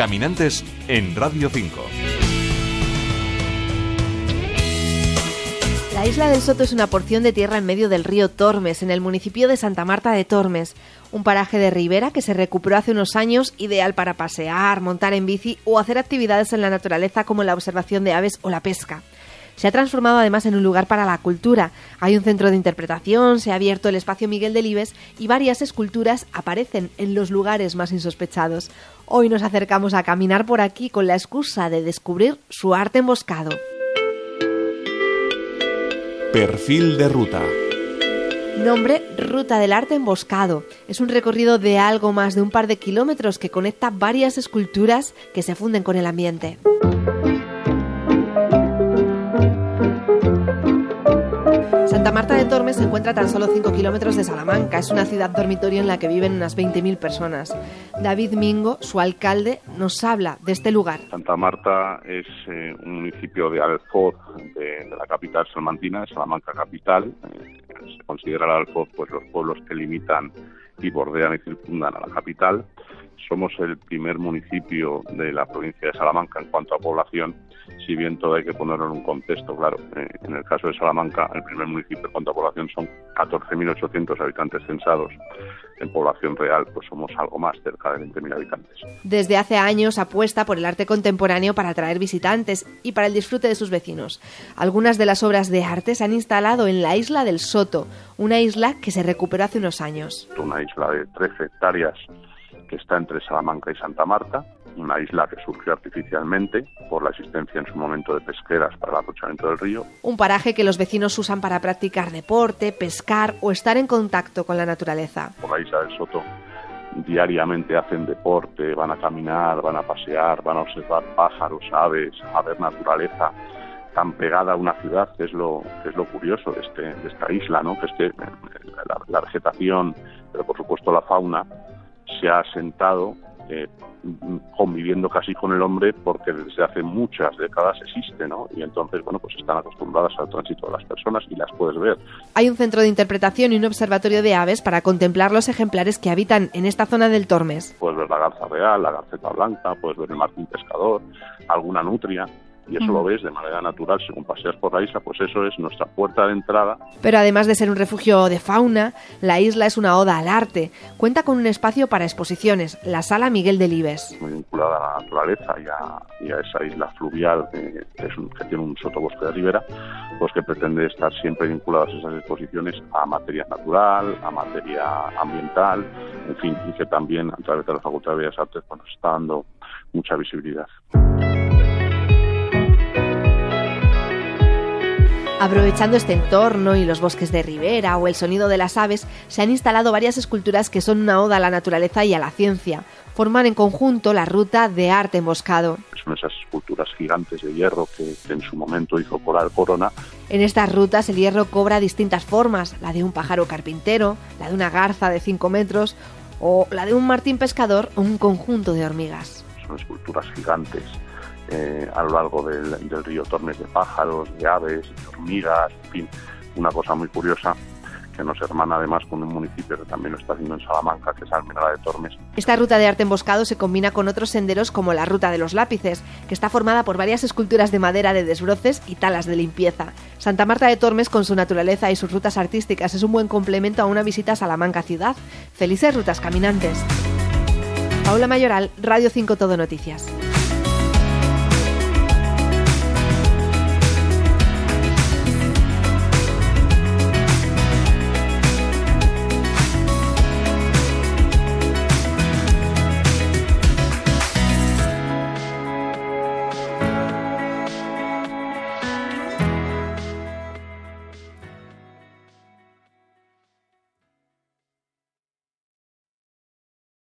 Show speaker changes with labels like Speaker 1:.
Speaker 1: Caminantes en Radio 5.
Speaker 2: La isla del Soto es una porción de tierra en medio del río Tormes, en el municipio de Santa Marta de Tormes, un paraje de ribera que se recuperó hace unos años, ideal para pasear, montar en bici o hacer actividades en la naturaleza como la observación de aves o la pesca. Se ha transformado además en un lugar para la cultura. Hay un centro de interpretación, se ha abierto el espacio Miguel Delibes y varias esculturas aparecen en los lugares más insospechados. Hoy nos acercamos a caminar por aquí con la excusa de descubrir su arte emboscado.
Speaker 1: Perfil de ruta.
Speaker 2: Nombre Ruta del Arte Emboscado. Es un recorrido de algo más de un par de kilómetros que conecta varias esculturas que se funden con el ambiente. Santa Marta de Tormes se encuentra a tan solo 5 kilómetros de Salamanca. Es una ciudad dormitorio en la que viven unas 20.000 personas. David Mingo, su alcalde, nos habla de este lugar.
Speaker 3: Santa Marta es eh, un municipio de Alfoz, de, la capital salmantina, de Salamanca capital. Eh, se considera el Alfoz pues, los pueblos que limitan y bordean y circundan a la capital. Somos el primer municipio de la provincia de Salamanca en cuanto a población, si bien todo hay que ponerlo en un contexto, claro. Eh, en el caso de Salamanca, el primer municipio en cuanto a población son 14.800 habitantes censados. En población real, pues somos algo más, cerca de 20.000 habitantes.
Speaker 2: Desde hace años apuesta por el arte contemporáneo para atraer visitantes y para el disfrute de sus vecinos. Algunas de las obras de arte se han instalado en la isla del Soto, una isla que se recuperó hace unos años.
Speaker 3: Una isla de 13 hectáreas que está entre Salamanca y Santa Marta, una isla que surgió artificialmente por la existencia en su momento de pesqueras para el aprovechamiento del río.
Speaker 2: Un paraje que los vecinos usan para practicar deporte, pescar o estar en contacto con la naturaleza.
Speaker 3: Por la isla del Soto diariamente hacen deporte, van a caminar, van a pasear, van a observar pájaros, aves, a ver naturaleza tan pegada a una ciudad, que es lo, que es lo curioso de, este, de esta isla, ¿no? que es que la, la vegetación, pero por supuesto la fauna, se ha asentado eh, conviviendo casi con el hombre porque desde hace muchas décadas existe, ¿no? Y entonces, bueno, pues están acostumbradas al tránsito de las personas y las puedes ver.
Speaker 2: Hay un centro de interpretación y un observatorio de aves para contemplar los ejemplares que habitan en esta zona del Tormes.
Speaker 3: Puedes ver la garza real, la garceta blanca, puedes ver el martín pescador, alguna nutria y eso lo ves de manera natural según paseas por la isla, pues eso es nuestra puerta de entrada.
Speaker 2: Pero además de ser un refugio de fauna, la isla es una oda al arte. Cuenta con un espacio para exposiciones, la Sala Miguel Delibes.
Speaker 3: Muy vinculada a la naturaleza y a, y a esa isla fluvial que, es un, que tiene un sotobosque de ribera, pues que pretende estar siempre vinculadas esas exposiciones a materia natural, a materia ambiental, en fin, y que también a través de la Facultad de Bellas Artes pues, nos está dando mucha visibilidad.
Speaker 2: Aprovechando este entorno y los bosques de ribera o el sonido de las aves, se han instalado varias esculturas que son una oda a la naturaleza y a la ciencia. Forman en conjunto la ruta de arte emboscado.
Speaker 3: Son esas esculturas gigantes de hierro que, en su momento hizo Coral Corona.
Speaker 2: En estas rutas el hierro cobra distintas formas, la de un pájaro carpintero, la de una garza de 5 metros o la de un martín pescador o un conjunto de hormigas.
Speaker 3: Son esculturas gigantes eh, a lo largo del, río Tormes de pájaros, de aves, de hormigas, en fin, una cosa muy curiosa que nos hermana además con un municipio que también lo está haciendo en Salamanca, que es Almenara de Tormes.
Speaker 2: Esta ruta de arte emboscado se combina con otros senderos como la Ruta de los Lápices, que está formada por varias esculturas de madera de desbroces y talas de limpieza. Santa Marta de Tormes, con su naturaleza y sus rutas artísticas, es un buen complemento a una visita a Salamanca ciudad. Felices rutas caminantes. Paula Mayoral, Radio 5 Todo Noticias.